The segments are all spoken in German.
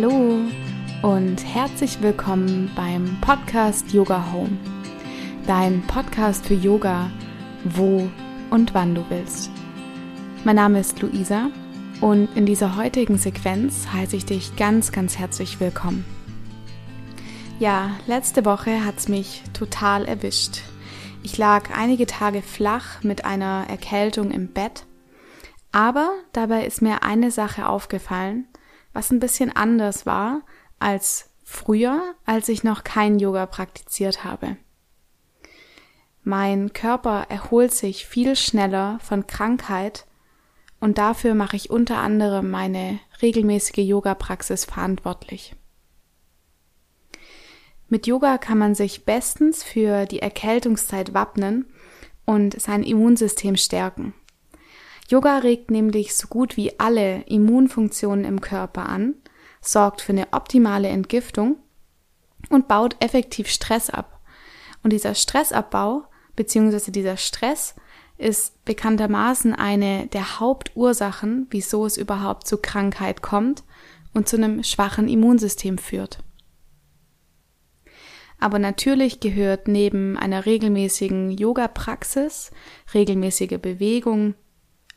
Hallo und herzlich willkommen beim Podcast Yoga Home. Dein Podcast für Yoga, wo und wann du willst. Mein Name ist Luisa und in dieser heutigen Sequenz heiße ich dich ganz, ganz herzlich willkommen. Ja, letzte Woche hat es mich total erwischt. Ich lag einige Tage flach mit einer Erkältung im Bett, aber dabei ist mir eine Sache aufgefallen, was ein bisschen anders war als früher, als ich noch kein Yoga praktiziert habe. Mein Körper erholt sich viel schneller von Krankheit und dafür mache ich unter anderem meine regelmäßige Yoga-Praxis verantwortlich. Mit Yoga kann man sich bestens für die Erkältungszeit wappnen und sein Immunsystem stärken. Yoga regt nämlich so gut wie alle Immunfunktionen im Körper an, sorgt für eine optimale Entgiftung und baut effektiv Stress ab. Und dieser Stressabbau bzw. dieser Stress ist bekanntermaßen eine der Hauptursachen, wieso es überhaupt zu Krankheit kommt und zu einem schwachen Immunsystem führt. Aber natürlich gehört neben einer regelmäßigen Yoga-Praxis, regelmäßige Bewegung,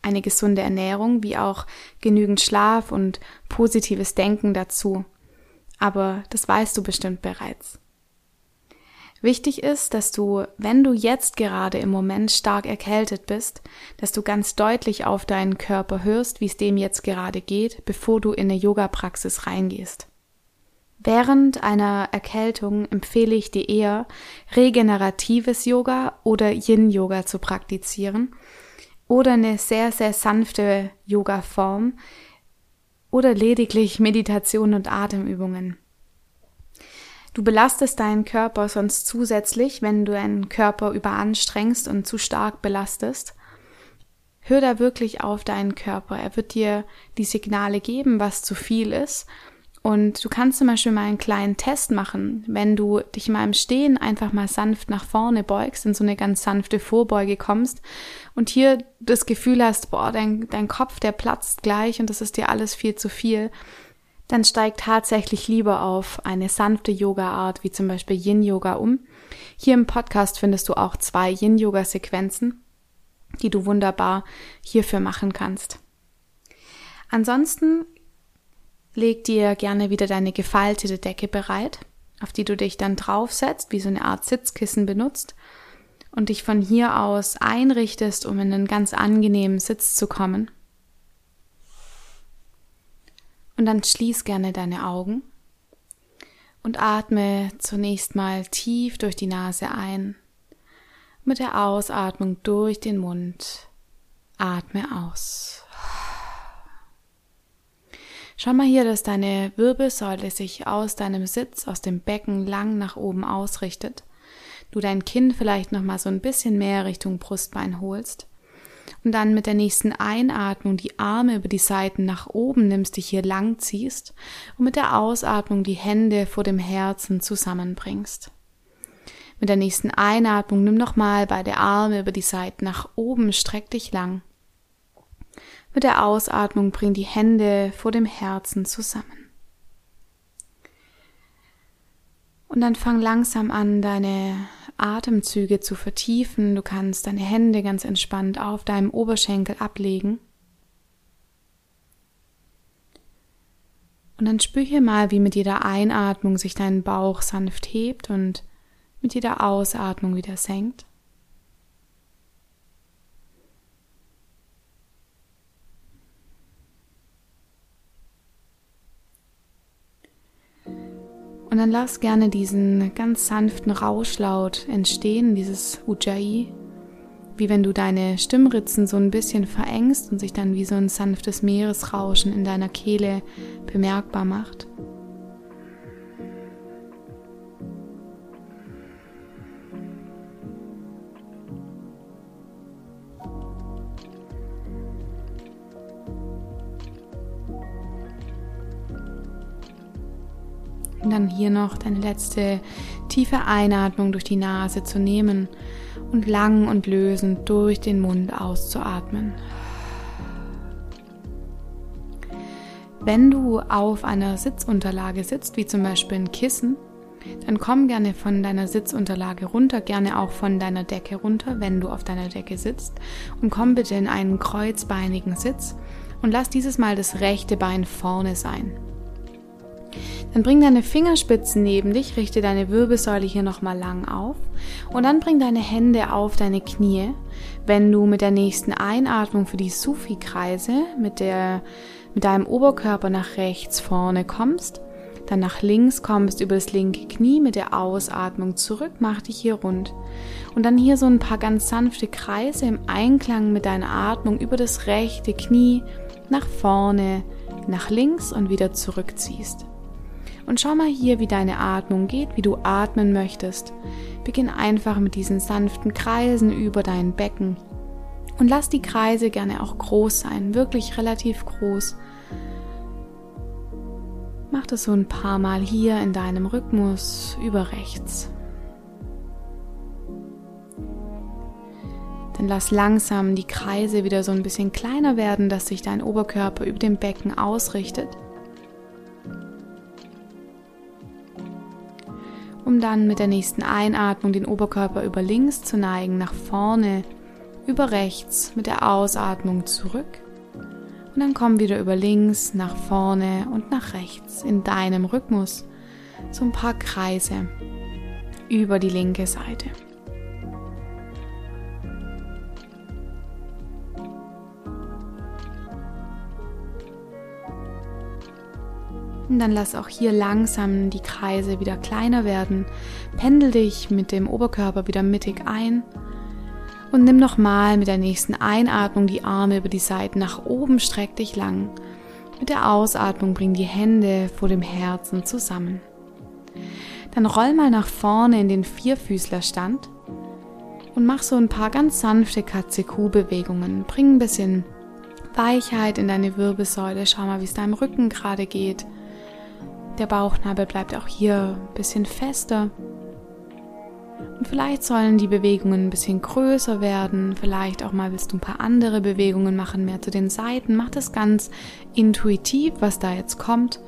eine gesunde Ernährung wie auch genügend Schlaf und positives Denken dazu. Aber das weißt du bestimmt bereits. Wichtig ist, dass du, wenn du jetzt gerade im Moment stark erkältet bist, dass du ganz deutlich auf deinen Körper hörst, wie es dem jetzt gerade geht, bevor du in eine Yoga-Praxis reingehst. Während einer Erkältung empfehle ich dir eher, regeneratives Yoga oder Yin-Yoga zu praktizieren, oder eine sehr, sehr sanfte Yoga-Form oder lediglich Meditation und Atemübungen. Du belastest deinen Körper sonst zusätzlich, wenn du deinen Körper überanstrengst und zu stark belastest. Hör da wirklich auf deinen Körper. Er wird dir die Signale geben, was zu viel ist und du kannst zum Beispiel mal einen kleinen Test machen, wenn du dich mal im Stehen einfach mal sanft nach vorne beugst, in so eine ganz sanfte Vorbeuge kommst und hier das Gefühl hast, boah, dein, dein Kopf, der platzt gleich und das ist dir alles viel zu viel, dann steig tatsächlich lieber auf eine sanfte Yoga-Art, wie zum Beispiel Yin-Yoga um. Hier im Podcast findest du auch zwei Yin-Yoga-Sequenzen, die du wunderbar hierfür machen kannst. Ansonsten Leg dir gerne wieder deine gefaltete Decke bereit, auf die du dich dann draufsetzt, wie so eine Art Sitzkissen benutzt und dich von hier aus einrichtest, um in einen ganz angenehmen Sitz zu kommen. Und dann schließ gerne deine Augen und atme zunächst mal tief durch die Nase ein. Mit der Ausatmung durch den Mund atme aus. Schau mal hier, dass deine Wirbelsäule sich aus deinem Sitz, aus dem Becken lang nach oben ausrichtet. Du dein Kinn vielleicht noch mal so ein bisschen mehr Richtung Brustbein holst. Und dann mit der nächsten Einatmung die Arme über die Seiten nach oben nimmst, dich hier lang ziehst und mit der Ausatmung die Hände vor dem Herzen zusammenbringst. Mit der nächsten Einatmung nimm nochmal beide Arme über die Seiten nach oben, streck dich lang. Mit der Ausatmung bring die Hände vor dem Herzen zusammen. Und dann fang langsam an, deine Atemzüge zu vertiefen. Du kannst deine Hände ganz entspannt auf deinem Oberschenkel ablegen. Und dann spür hier mal, wie mit jeder Einatmung sich dein Bauch sanft hebt und mit jeder Ausatmung wieder senkt. Und dann lass gerne diesen ganz sanften Rauschlaut entstehen, dieses Ujjayi, wie wenn du deine Stimmritzen so ein bisschen verengst und sich dann wie so ein sanftes Meeresrauschen in deiner Kehle bemerkbar macht. Und dann hier noch deine letzte tiefe Einatmung durch die Nase zu nehmen und lang und lösend durch den Mund auszuatmen. Wenn du auf einer Sitzunterlage sitzt, wie zum Beispiel ein Kissen, dann komm gerne von deiner Sitzunterlage runter, gerne auch von deiner Decke runter, wenn du auf deiner Decke sitzt und komm bitte in einen kreuzbeinigen Sitz und lass dieses Mal das rechte Bein vorne sein. Dann bring deine Fingerspitzen neben dich, richte deine Wirbelsäule hier nochmal lang auf und dann bring deine Hände auf deine Knie. Wenn du mit der nächsten Einatmung für die Sufi-Kreise mit, mit deinem Oberkörper nach rechts vorne kommst, dann nach links kommst über das linke Knie mit der Ausatmung zurück, mach dich hier rund. Und dann hier so ein paar ganz sanfte Kreise im Einklang mit deiner Atmung über das rechte Knie nach vorne, nach links und wieder zurückziehst. Und schau mal hier, wie deine Atmung geht, wie du atmen möchtest. Beginn einfach mit diesen sanften Kreisen über dein Becken. Und lass die Kreise gerne auch groß sein, wirklich relativ groß. Mach das so ein paar Mal hier in deinem Rhythmus über rechts. Dann lass langsam die Kreise wieder so ein bisschen kleiner werden, dass sich dein Oberkörper über dem Becken ausrichtet. Um dann mit der nächsten Einatmung den Oberkörper über links zu neigen, nach vorne, über rechts, mit der Ausatmung zurück. Und dann komm wieder über links, nach vorne und nach rechts in deinem Rhythmus. So ein paar Kreise über die linke Seite. Und dann lass auch hier langsam die Kreise wieder kleiner werden. Pendel dich mit dem Oberkörper wieder mittig ein. Und nimm nochmal mit der nächsten Einatmung die Arme über die Seiten nach oben, streck dich lang. Mit der Ausatmung bring die Hände vor dem Herzen zusammen. Dann roll mal nach vorne in den Vierfüßlerstand und mach so ein paar ganz sanfte Katze-Kuh-Bewegungen. Bring ein bisschen Weichheit in deine Wirbelsäule. Schau mal, wie es deinem Rücken gerade geht. Der Bauchnabel bleibt auch hier ein bisschen fester. Und vielleicht sollen die Bewegungen ein bisschen größer werden. Vielleicht auch mal willst du ein paar andere Bewegungen machen, mehr zu den Seiten. Mach das ganz intuitiv, was da jetzt kommt.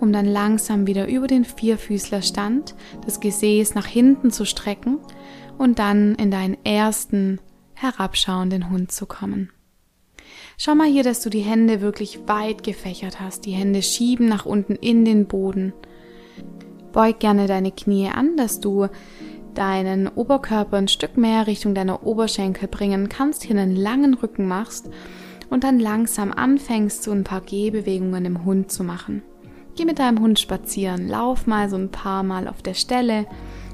Um dann langsam wieder über den Vierfüßlerstand das Gesäß nach hinten zu strecken und dann in deinen ersten herabschauenden Hund zu kommen. Schau mal hier, dass du die Hände wirklich weit gefächert hast. Die Hände schieben nach unten in den Boden. Beug gerne deine Knie an, dass du deinen Oberkörper ein Stück mehr Richtung deiner Oberschenkel bringen kannst, hier einen langen Rücken machst und dann langsam anfängst, so ein paar Gehbewegungen im Hund zu machen. Geh mit deinem Hund spazieren, lauf mal so ein paar Mal auf der Stelle,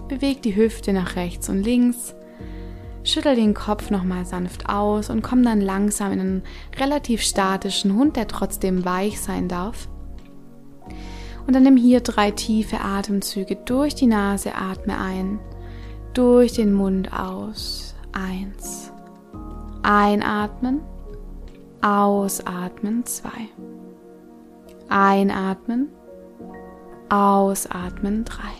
beweg die Hüfte nach rechts und links Schüttel den Kopf nochmal sanft aus und komm dann langsam in einen relativ statischen Hund, der trotzdem weich sein darf. Und dann nimm hier drei tiefe Atemzüge durch die Nase, atme ein, durch den Mund aus. Eins. Einatmen, ausatmen, zwei. Einatmen, ausatmen, drei.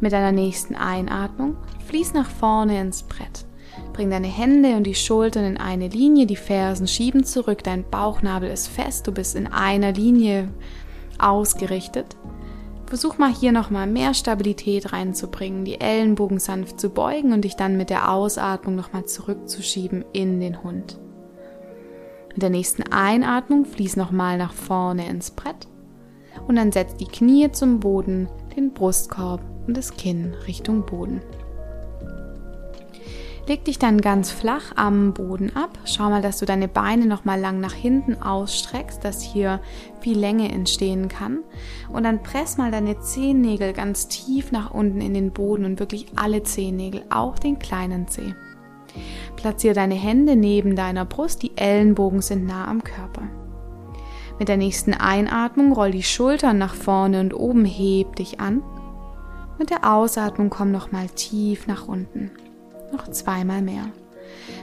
Mit deiner nächsten Einatmung fließ nach vorne ins Brett. Bring deine Hände und die Schultern in eine Linie, die Fersen schieben zurück, dein Bauchnabel ist fest, du bist in einer Linie ausgerichtet. Versuch mal hier nochmal mehr Stabilität reinzubringen, die Ellenbogen sanft zu beugen und dich dann mit der Ausatmung nochmal zurückzuschieben in den Hund. Mit der nächsten Einatmung fließ nochmal nach vorne ins Brett und dann setz die Knie zum Boden, den Brustkorb und das Kinn Richtung Boden. Leg dich dann ganz flach am Boden ab. Schau mal, dass du deine Beine noch mal lang nach hinten ausstreckst, dass hier viel Länge entstehen kann. Und dann press mal deine Zehennägel ganz tief nach unten in den Boden und wirklich alle Zehennägel, auch den kleinen Zeh. Platziere deine Hände neben deiner Brust, die Ellenbogen sind nah am Körper. Mit der nächsten Einatmung roll die Schultern nach vorne und oben heb dich an mit der Ausatmung komm nochmal tief nach unten. Noch zweimal mehr.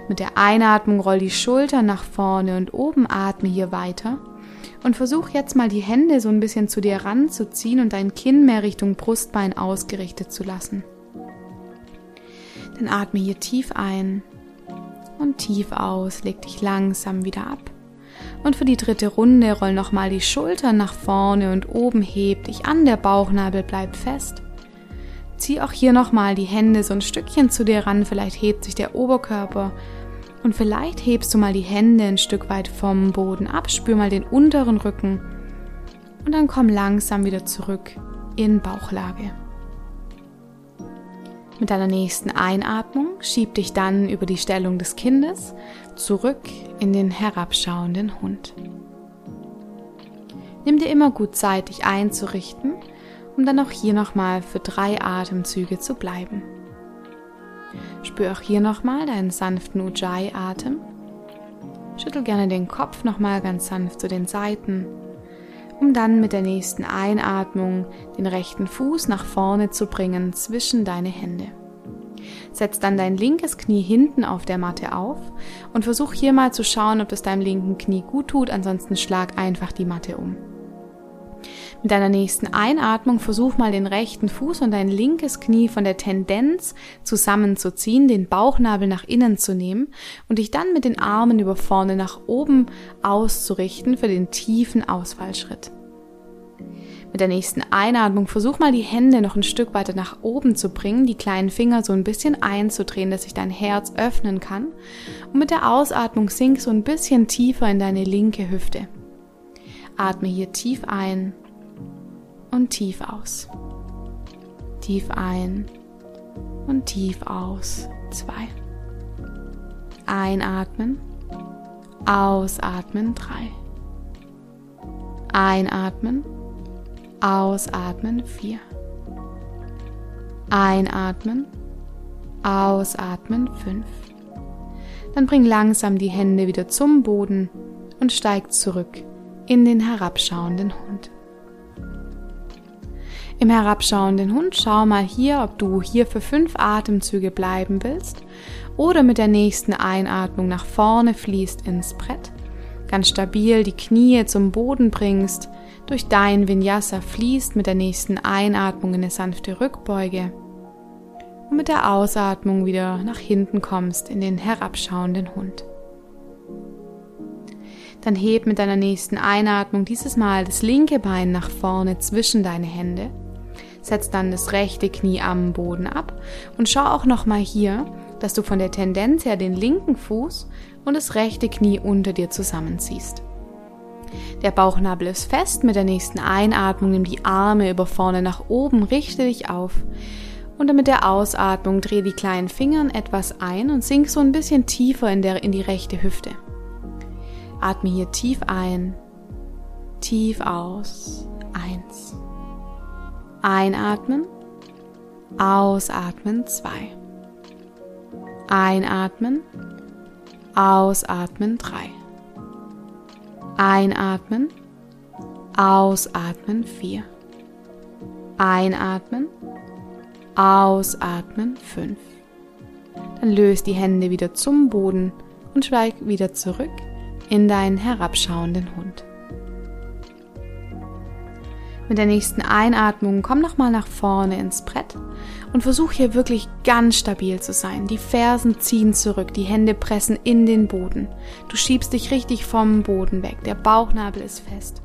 Mit der Einatmung roll die Schultern nach vorne und oben atme hier weiter. Und versuch jetzt mal die Hände so ein bisschen zu dir ranzuziehen und dein Kinn mehr Richtung Brustbein ausgerichtet zu lassen. Dann atme hier tief ein und tief aus. Leg dich langsam wieder ab. Und für die dritte Runde roll nochmal die Schultern nach vorne und oben heb dich an, der Bauchnabel bleibt fest. Zieh auch hier nochmal die Hände so ein Stückchen zu dir ran, vielleicht hebt sich der Oberkörper. Und vielleicht hebst du mal die Hände ein Stück weit vom Boden ab, spür mal den unteren Rücken. Und dann komm langsam wieder zurück in Bauchlage. Mit deiner nächsten Einatmung schieb dich dann über die Stellung des Kindes zurück in den herabschauenden Hund. Nimm dir immer gut Zeit, dich einzurichten, um dann auch hier nochmal für drei Atemzüge zu bleiben. Spür auch hier nochmal deinen sanften Ujjayi-Atem. Schüttel gerne den Kopf nochmal ganz sanft zu den Seiten, um dann mit der nächsten Einatmung den rechten Fuß nach vorne zu bringen zwischen deine Hände. Setz dann dein linkes Knie hinten auf der Matte auf und versuch hier mal zu schauen, ob das deinem linken Knie gut tut, ansonsten schlag einfach die Matte um. Mit deiner nächsten Einatmung versuch mal den rechten Fuß und dein linkes Knie von der Tendenz zusammenzuziehen, den Bauchnabel nach innen zu nehmen und dich dann mit den Armen über vorne nach oben auszurichten für den tiefen Ausfallschritt. Mit der nächsten Einatmung versuch mal die Hände noch ein Stück weiter nach oben zu bringen, die kleinen Finger so ein bisschen einzudrehen, dass sich dein Herz öffnen kann. Und mit der Ausatmung sink so ein bisschen tiefer in deine linke Hüfte. Atme hier tief ein und tief aus. Tief ein und tief aus. Zwei. Einatmen. Ausatmen. Drei. Einatmen Ausatmen 4. Einatmen. Ausatmen 5. Dann bring langsam die Hände wieder zum Boden und steig zurück in den herabschauenden Hund. Im herabschauenden Hund schau mal hier, ob du hier für fünf Atemzüge bleiben willst oder mit der nächsten Einatmung nach vorne fließt ins Brett, ganz stabil die Knie zum Boden bringst durch dein Vinyasa fließt mit der nächsten Einatmung in eine sanfte Rückbeuge und mit der Ausatmung wieder nach hinten kommst in den herabschauenden Hund. Dann heb mit deiner nächsten Einatmung dieses Mal das linke Bein nach vorne zwischen deine Hände. Setz dann das rechte Knie am Boden ab und schau auch nochmal hier, dass du von der Tendenz her den linken Fuß und das rechte Knie unter dir zusammenziehst. Der Bauchnabel ist fest. Mit der nächsten Einatmung nimm die Arme über vorne nach oben, richte dich auf. Und mit der Ausatmung dreh die kleinen Fingern etwas ein und sink so ein bisschen tiefer in, der, in die rechte Hüfte. Atme hier tief ein, tief aus. Eins. Einatmen, ausatmen. Zwei. Einatmen, ausatmen. Drei. Einatmen, ausatmen 4. Einatmen, ausatmen 5. Dann löst die Hände wieder zum Boden und schweig wieder zurück in deinen herabschauenden Hund. Mit der nächsten Einatmung komm nochmal nach vorne ins Brett und versuch hier wirklich ganz stabil zu sein. Die Fersen ziehen zurück, die Hände pressen in den Boden. Du schiebst dich richtig vom Boden weg, der Bauchnabel ist fest.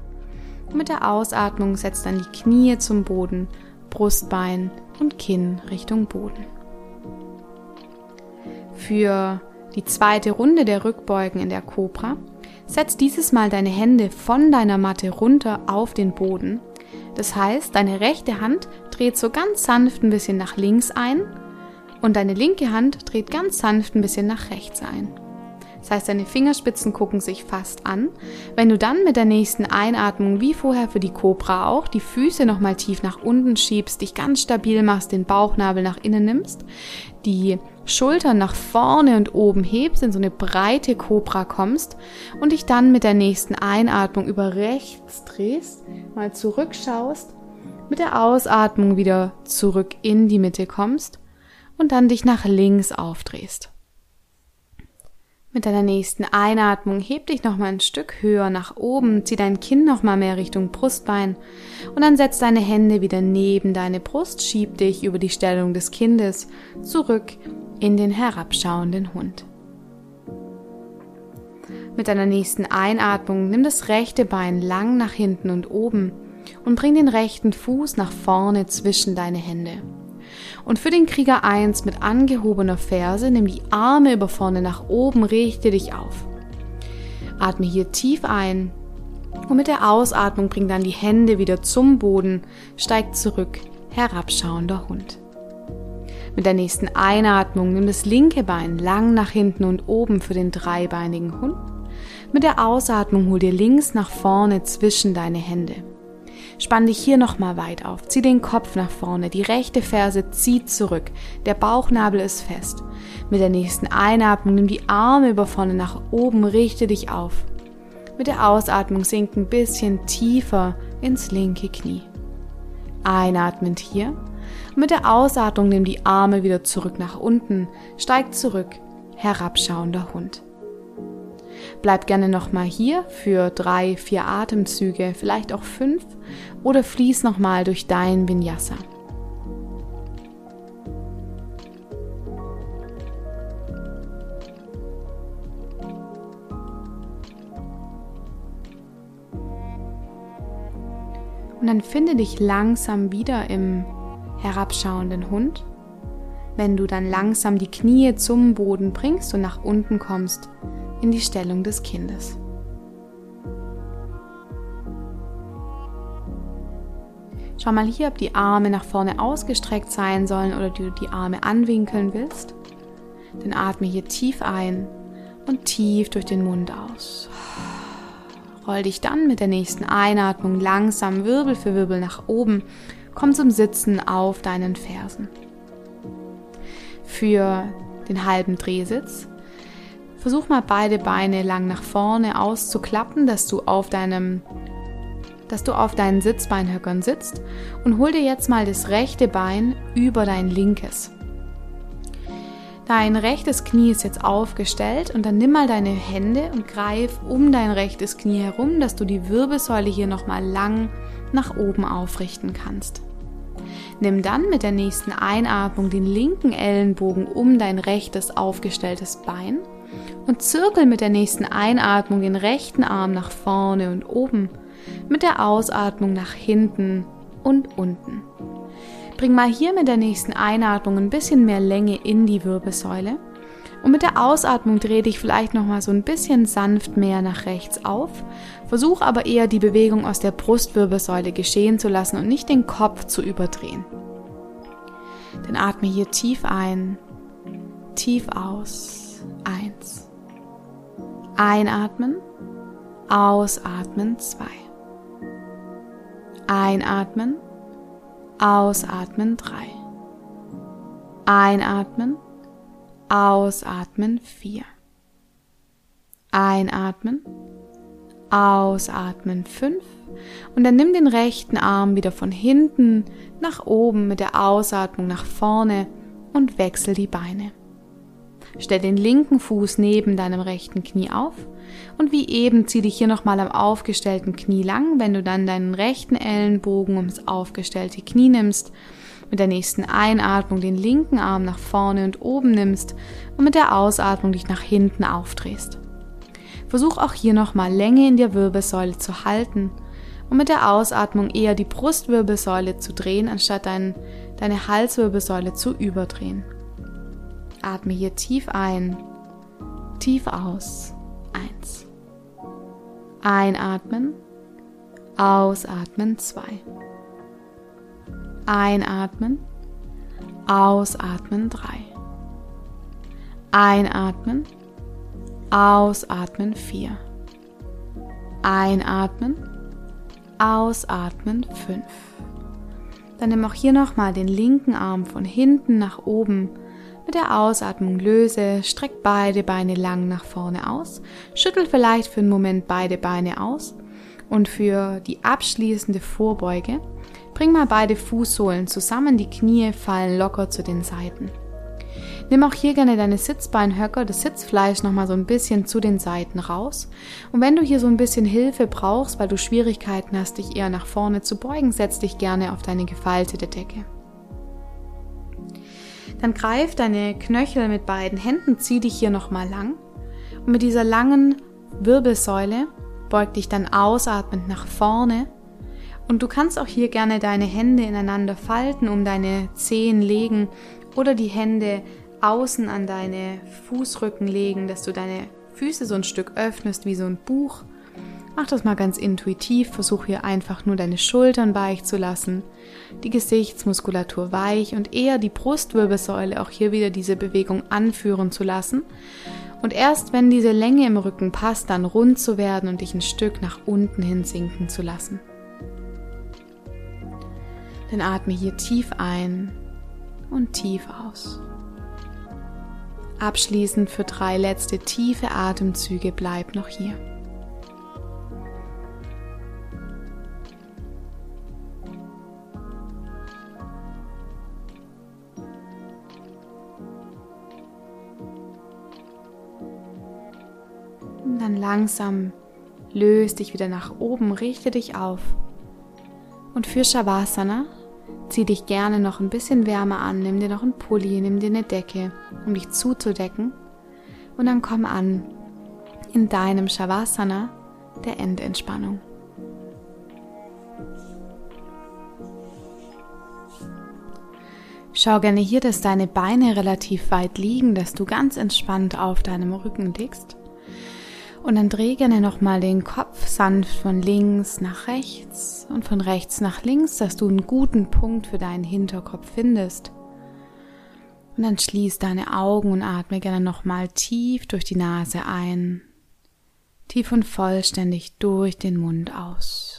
Und mit der Ausatmung setzt dann die Knie zum Boden, Brustbein und Kinn Richtung Boden. Für die zweite Runde der Rückbeugen in der Cobra setz dieses Mal deine Hände von deiner Matte runter auf den Boden das heißt, deine rechte Hand dreht so ganz sanft ein bisschen nach links ein und deine linke Hand dreht ganz sanft ein bisschen nach rechts ein. Das heißt, deine Fingerspitzen gucken sich fast an. Wenn du dann mit der nächsten Einatmung, wie vorher für die Cobra auch, die Füße nochmal tief nach unten schiebst, dich ganz stabil machst, den Bauchnabel nach innen nimmst, die Schultern nach vorne und oben hebst, in so eine breite Cobra kommst und dich dann mit der nächsten Einatmung über rechts drehst, mal zurückschaust, mit der Ausatmung wieder zurück in die Mitte kommst und dann dich nach links aufdrehst. Mit deiner nächsten Einatmung heb dich noch mal ein Stück höher nach oben, zieh dein Kinn noch mal mehr Richtung Brustbein und dann setz deine Hände wieder neben deine Brust, schieb dich über die Stellung des Kindes zurück in den herabschauenden Hund. Mit deiner nächsten Einatmung nimm das rechte Bein lang nach hinten und oben und bring den rechten Fuß nach vorne zwischen deine Hände. Und für den Krieger 1 mit angehobener Ferse nimm die Arme über vorne nach oben, richte dich auf. Atme hier tief ein und mit der Ausatmung bring dann die Hände wieder zum Boden, steig zurück, herabschauender Hund. Mit der nächsten Einatmung nimm das linke Bein lang nach hinten und oben für den dreibeinigen Hund. Mit der Ausatmung hol dir links nach vorne zwischen deine Hände. Spann dich hier nochmal weit auf. Zieh den Kopf nach vorne. Die rechte Ferse zieht zurück. Der Bauchnabel ist fest. Mit der nächsten Einatmung nimm die Arme über vorne nach oben. Richte dich auf. Mit der Ausatmung sink ein bisschen tiefer ins linke Knie. Einatmend hier. Mit der Ausatmung nimm die Arme wieder zurück nach unten. Steig zurück. Herabschauender Hund. Bleib gerne nochmal hier für drei, vier Atemzüge, vielleicht auch fünf oder fließ nochmal durch dein Vinyasa. Und dann finde dich langsam wieder im herabschauenden Hund. Wenn du dann langsam die Knie zum Boden bringst und nach unten kommst, in die Stellung des Kindes. Schau mal hier, ob die Arme nach vorne ausgestreckt sein sollen oder du die Arme anwinkeln willst. Dann atme hier tief ein und tief durch den Mund aus. Roll dich dann mit der nächsten Einatmung langsam Wirbel für Wirbel nach oben. Komm zum Sitzen auf deinen Fersen. Für den halben Drehsitz Versuch mal beide Beine lang nach vorne auszuklappen, dass du auf deinem dass du auf deinen Sitzbeinhöckern sitzt und hol dir jetzt mal das rechte Bein über dein linkes. Dein rechtes Knie ist jetzt aufgestellt und dann nimm mal deine Hände und greif um dein rechtes Knie herum, dass du die Wirbelsäule hier nochmal lang nach oben aufrichten kannst. Nimm dann mit der nächsten Einatmung den linken Ellenbogen um dein rechtes aufgestelltes Bein und zirkel mit der nächsten Einatmung den rechten Arm nach vorne und oben, mit der Ausatmung nach hinten und unten. Bring mal hier mit der nächsten Einatmung ein bisschen mehr Länge in die Wirbelsäule und mit der Ausatmung dreh dich vielleicht noch mal so ein bisschen sanft mehr nach rechts auf. Versuch aber eher die Bewegung aus der Brustwirbelsäule geschehen zu lassen und nicht den Kopf zu überdrehen. Dann atme hier tief ein, tief aus. Eins. Einatmen, ausatmen zwei. Einatmen, ausatmen drei. Einatmen, ausatmen vier. Einatmen, ausatmen fünf. Und dann nimm den rechten Arm wieder von hinten nach oben mit der Ausatmung nach vorne und wechsel die Beine. Stell den linken Fuß neben deinem rechten Knie auf und wie eben zieh dich hier nochmal am aufgestellten Knie lang, wenn du dann deinen rechten Ellenbogen ums aufgestellte Knie nimmst, mit der nächsten Einatmung den linken Arm nach vorne und oben nimmst und mit der Ausatmung dich nach hinten aufdrehst. Versuch auch hier nochmal Länge in der Wirbelsäule zu halten und mit der Ausatmung eher die Brustwirbelsäule zu drehen, anstatt dein, deine Halswirbelsäule zu überdrehen. Atme hier tief ein, tief aus. Eins. Einatmen, ausatmen. Zwei. Einatmen, ausatmen. Drei. Einatmen, ausatmen. Vier. Einatmen, ausatmen. Fünf. Dann nimm auch hier nochmal den linken Arm von hinten nach oben mit der Ausatmung löse, streck beide Beine lang nach vorne aus, schüttel vielleicht für einen Moment beide Beine aus und für die abschließende Vorbeuge bring mal beide Fußsohlen zusammen, die Knie fallen locker zu den Seiten. Nimm auch hier gerne deine Sitzbeinhöcker, das Sitzfleisch nochmal so ein bisschen zu den Seiten raus. Und wenn du hier so ein bisschen Hilfe brauchst, weil du Schwierigkeiten hast, dich eher nach vorne zu beugen, setz dich gerne auf deine gefaltete Decke. Dann greif deine Knöchel mit beiden Händen, zieh dich hier nochmal lang. Und mit dieser langen Wirbelsäule, beug dich dann ausatmend nach vorne und du kannst auch hier gerne deine Hände ineinander falten, um deine Zehen legen oder die Hände außen an deine Fußrücken legen, dass du deine Füße so ein Stück öffnest wie so ein Buch. Mach das mal ganz intuitiv, versuch hier einfach nur deine Schultern weich zu lassen, die Gesichtsmuskulatur weich und eher die Brustwirbelsäule auch hier wieder diese Bewegung anführen zu lassen. Und erst wenn diese Länge im Rücken passt, dann rund zu werden und dich ein Stück nach unten hin sinken zu lassen. Dann atme hier tief ein und tief aus. Abschließend für drei letzte tiefe Atemzüge bleib noch hier. Und dann langsam löst dich wieder nach oben, richte dich auf. Und für Shavasana Zieh dich gerne noch ein bisschen wärmer an, nimm dir noch einen Pulli, nimm dir eine Decke, um dich zuzudecken. Und dann komm an in deinem Shavasana der Endentspannung. Schau gerne hier, dass deine Beine relativ weit liegen, dass du ganz entspannt auf deinem Rücken liegst. Und dann dreh gerne nochmal den Kopf sanft von links nach rechts und von rechts nach links, dass du einen guten Punkt für deinen Hinterkopf findest. Und dann schließ deine Augen und atme gerne nochmal tief durch die Nase ein, tief und vollständig durch den Mund aus.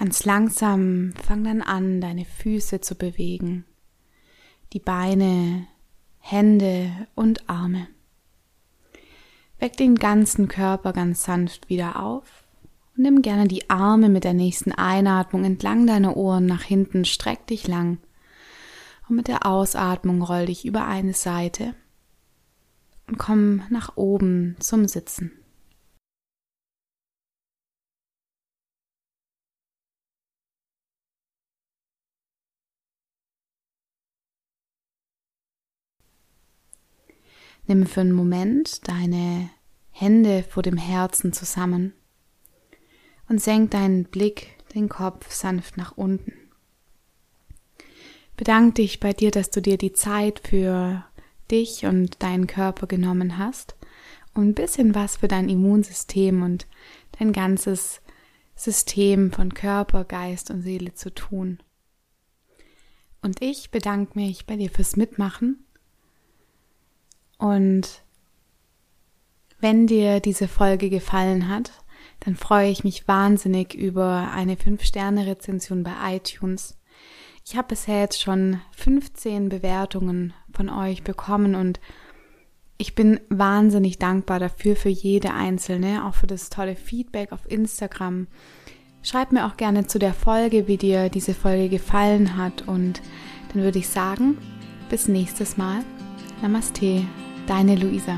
Ganz langsam fang dann an, deine Füße zu bewegen, die Beine, Hände und Arme. Weck den ganzen Körper ganz sanft wieder auf und nimm gerne die Arme mit der nächsten Einatmung entlang deiner Ohren nach hinten, streck dich lang und mit der Ausatmung roll dich über eine Seite und komm nach oben zum Sitzen. Nimm für einen Moment deine Hände vor dem Herzen zusammen und senk deinen Blick, den Kopf sanft nach unten. Bedank dich bei dir, dass du dir die Zeit für dich und deinen Körper genommen hast und ein bisschen was für dein Immunsystem und dein ganzes System von Körper, Geist und Seele zu tun. Und ich bedanke mich bei dir fürs Mitmachen und wenn dir diese Folge gefallen hat, dann freue ich mich wahnsinnig über eine 5-Sterne-Rezension bei iTunes. Ich habe bisher jetzt schon 15 Bewertungen von euch bekommen und Ich bin wahnsinnig dankbar dafür, für jede einzelne, auch für das tolle Feedback auf Instagram. Schreib mir auch gerne zu der Folge, wie dir diese Folge gefallen hat. Und dann würde ich sagen, bis nächstes Mal. Namaste, deine Luisa.